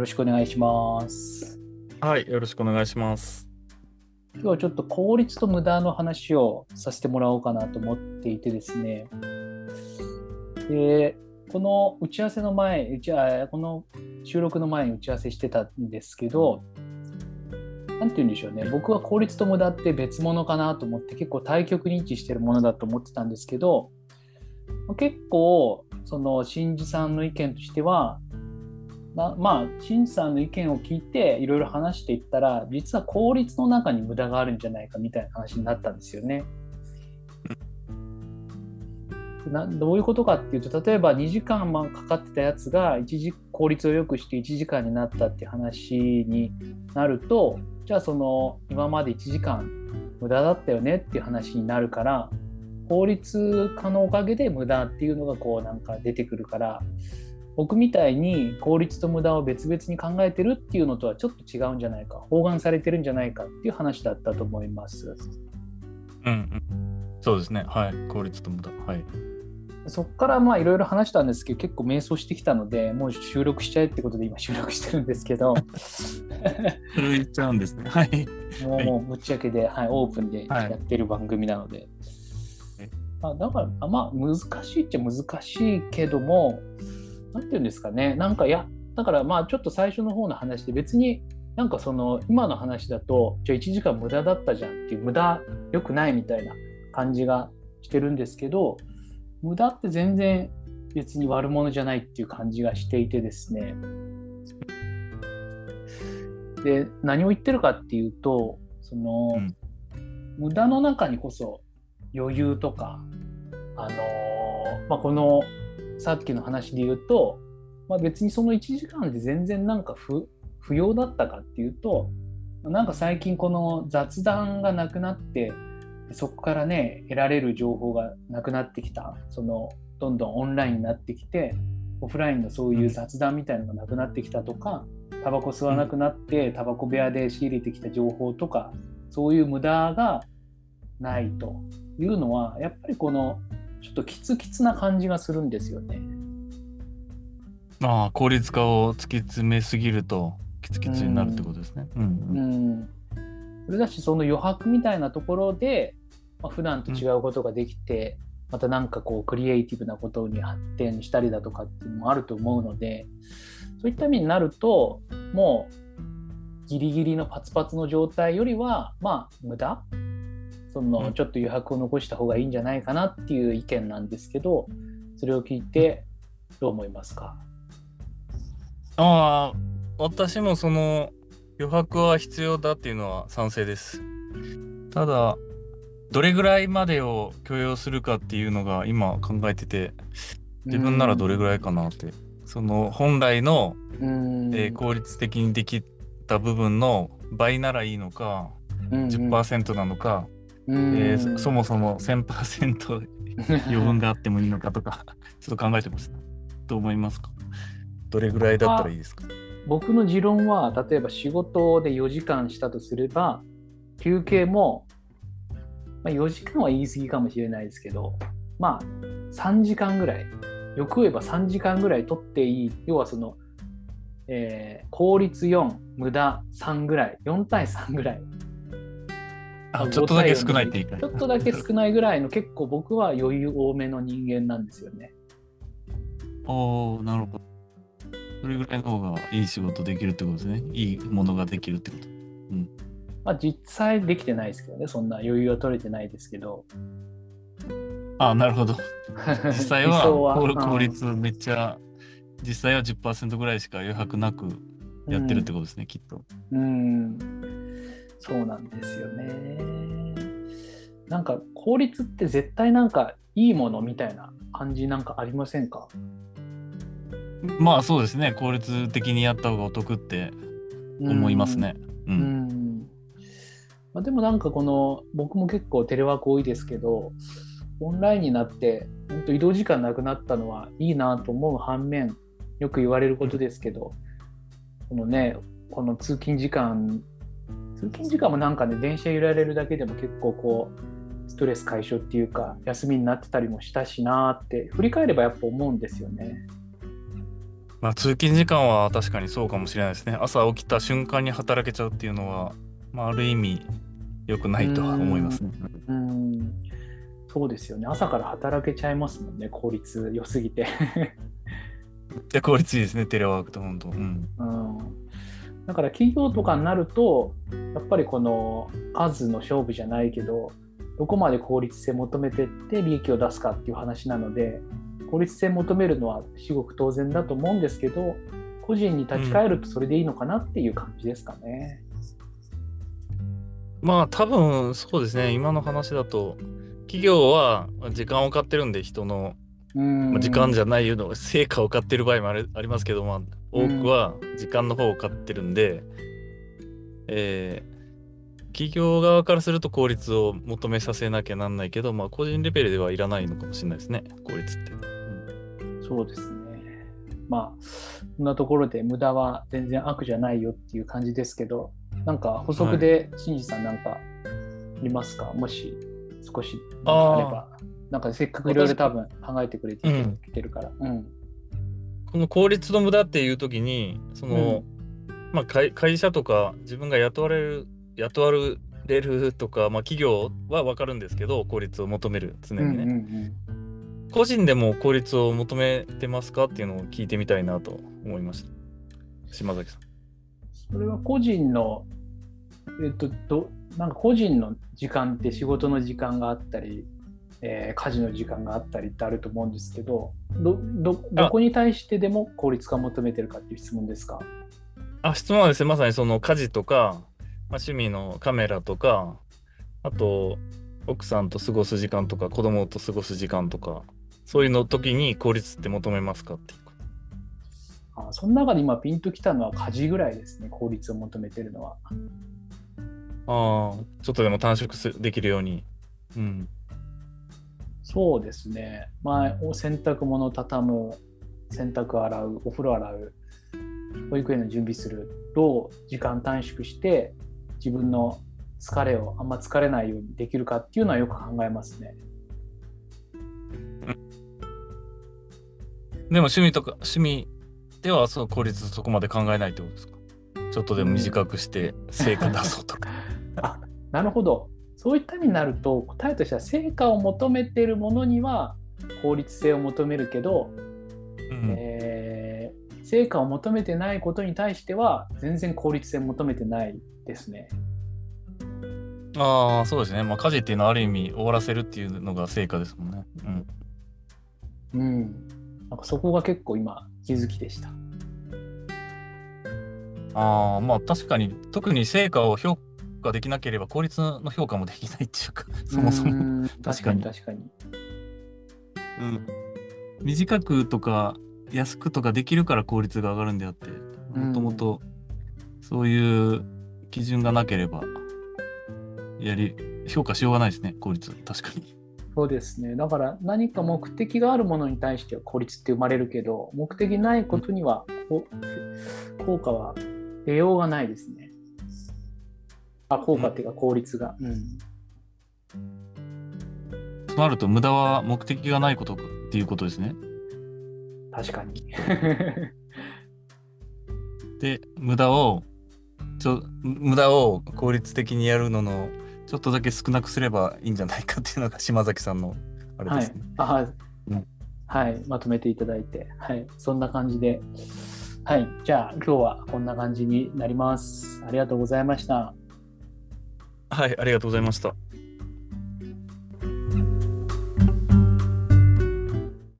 よろしくお願いします。はい、よろしくお願いします。今日はちょっと効率と無駄の話をさせてもらおうかなと思っていてですね。で、この打ち合わせの前、打ちあこの収録の前に打ち合わせしてたんですけど、なんて言うんでしょうね、僕は効率と無駄って別物かなと思って、結構対極に位置してるものだと思ってたんですけど、結構、その新次さんの意見としては、なまあ新次さんの意見を聞いていろいろ話していったら実は効率の中に無駄があるんじゃないかみたいな話になったんですよね。などういうことかっていうと例えば2時間まかかってたやつが1時効率を良くして1時間になったって話になるとじゃあその今まで1時間無駄だったよねっていう話になるから効率化のおかげで無駄っていうのがこうなんか出てくるから僕みたいに効率と無駄を別々に考えてるっていうのとはちょっと違うんじゃないか包含されてるんじゃないかっていう話だったと思います。うんうん。そうですね。はい。効率と無駄。はい。そこからまあいろいろ話したんですけど結構迷走してきたのでもう収録しちゃえってことで今収録してるんですけどそれ言っちゃうんですね。はい。もうもうぶっちゃけで、はい、オープンではいやってる番組なので、はいあだからあまあ難しいっちゃ難しいけどもなんていうんですかね。なんかいやだからまあちょっと最初の方の話で別になんかその今の話だとじゃあ1時間無駄だったじゃんっていう無駄良くないみたいな感じがしてるんですけど無駄って全然別に悪者じゃないっていう感じがしていてですね。で何を言ってるかっていうとその、うん。無駄の中にこそ余裕とかあのーまあ、このさっきの話で言うと、まあ、別にその1時間で全然なんか不不要だったかっていうとなんか最近この雑談がなくなってそこからね得られる情報がなくなってきた。そのどんどんオンラインになってきてオフラインのそういう雑談みたいなのがなくなってきたとかタバコ吸わなくなってタバコ部屋で仕入れてきた情報とかそういう無駄がないというのはやっぱりこのちょっとキツキツな感じがするんですよね。まあ、効率化を突き詰めすぎると、キツキツになるってことですね。うんううん。ん、それだしその余白みたいなところで、まあ、普段と違うことができて、またなんかこうクリエイティブなことに発展したりだとかっていうのもあると思うのでそういった意味になるともうギリギリのパツパツの状態よりはまあ無駄そうんのちょっと余白を残した方がいいんじゃないかなっていう意見なんですけどそれを聞いてどう思いますか？ああ、私もその余白は必要だっていうのは賛成です。ただ、どれぐらいまでを許容するかっていうのが今考えてて、自分ならどれぐらいかなって。その本来の、うんえー効率的にできた部分の倍ならいいのか、10%なのか、うんえーそそもそも1000% 余分があってもいいのかとか、ちょっと考えてます。どう思いますか？どれぐらいだったらいいですか？僕の持論は例えば仕事で4時間したとすれば休憩も、まあ、4時間は言い過ぎかもしれないですけどまあ3時間ぐらい。よく言えば3時間ぐらい取っていい。要はその、えー効率4無駄3ぐらい。4対3ぐらいあちょっとだけ少ないっていちょっとだけ少ないぐらいの結構僕は余裕多めの人間なんですよね。おおなるほど。それぐらいの方がいい仕事できるってことですね。いいものができるってこと。まあ、実際できてないですけどねそんな余裕は取れてないですけど。あなるほど。実際は効効率めっちゃ、実際は10%ぐらいしか余白なくやってるってことですね、きっと。うん、そうなんですよね。なんか効率って絶対なんかいいものみたいな感じなんかありませんか？まあそうですね。効率的にやった方がお得って思いますね。う。うんん。まあ、でもなんかこの僕も結構テレワーク多いですけどオンラインになって本当移動時間なくなったのはいいなと思う反面よく言われることですけどこのねこの通勤時間通勤時間もなんかね電車揺られるだけでも結構こうストレス解消っていうか休みになってたりもしたしなって振り返ればやっぱ思うんですよね。まあ通勤時間は確かにそうかもしれないですね。朝起きた瞬間に働けちゃうっていうのは、まあ、ある意味良くないとは思いますね。うん。そうですよね朝から働けちゃいますもん。ね効率良すぎてで効率いいですねテレワークと本当。うん。うんだから企業とかになるとやっぱりこの数の勝負じゃないけどどこまで効率性求めてって利益を出すかっていう話なので効率性求めるのは至極当然だと思うんですけど個人に立ち返るとそれでいいのかなっていう感じですかね。まあ多分そうですね今の話だと企業は時間を買ってるんで人の、時間じゃないの成果を買ってる場合もありますけど、まあ、多くは時間の方を買ってるんで、えー企業側からすると効率を求めさせなきゃなんないけど、まあ個人レベルではいらないのかもしれないですね効率って。そうですね。まあ、そんなところで無駄は全然悪じゃないよっていう感じですけど、なんか補足で、新次さんなんかありますか？もし少しあれば。なんかせっかくいろいろ多分考えてくれてうんきてるから。うん。この効率の無駄っていう時にその、まあ会会社とか自分が雇われる雇われるとか、まあ、企業は分かるんですけど効率を求める常うんにね、うんうん。個人でも効率を求めてますかっていうのを聞いてみたいなと思いました。島崎さん。それは個人の、えっと、どなんか個人の時間って仕事の時間があったり、えー家事の時間があったりってあると思うんですけどどどどこに対してでも効率化を求めてるかっていう質問ですか？あ質問はですねまさにその家事とか、まあ、趣味のカメラとかあと奥さんと過ごす時間とか子供と過ごす時間とかそういうの時に効率って求めますかっていうあその中で今ピンときたのは家事ぐらいですね効率を求めてるのは。ああちょっとでも短縮すできるように。うんそうですね。まあお洗濯物畳む洗濯洗うお風呂洗う保育園の準備するどう時間短縮して自分の疲れをあんま疲れないようにできるかっていうのはよく考えますね。でも趣味とか趣味ではその効率そこまで考えないってことですか？ちょっとでも短くして成果出そうとか。なるほどそういった意味になると答えとしては成果を求めてるものには効率性を求めるけど、うんえー成果を求めてないことに対しては全然効率性を求めてないですね。ああそうですね。まあ家事っていうのはある意味終わらせるっていうのが成果ですもんね。うん。うん、なんかそこが結構今気づきでした。ああまあ確かに特に成果を評価できなければ効率の評価もできないっていうかそもそも。うん確確かかにに確かに。うん、短くとか安くとかできるから効率が上がるんであってもともとそういう基準がなければやり評価しようがないですね効率確かに。そうですね。だから何か目的があるものに対しては効率って生まれるけど、目的ないことにはこう効果は出ようがないですね。あ、効果っていうか効率が。うん。となると無駄は目的がないことっていうことですね。確かに。で無駄をちょ無駄を効率的にやるののちょっとだけ少なくすればいいんじゃないかっていうのが島崎さんのあれはいですね。。あうんはい。まとめていただいて。はい。そんな感じで。はい。じゃあ今日はこんな感じになります。ありがとうございました。はい、ありがとうございました。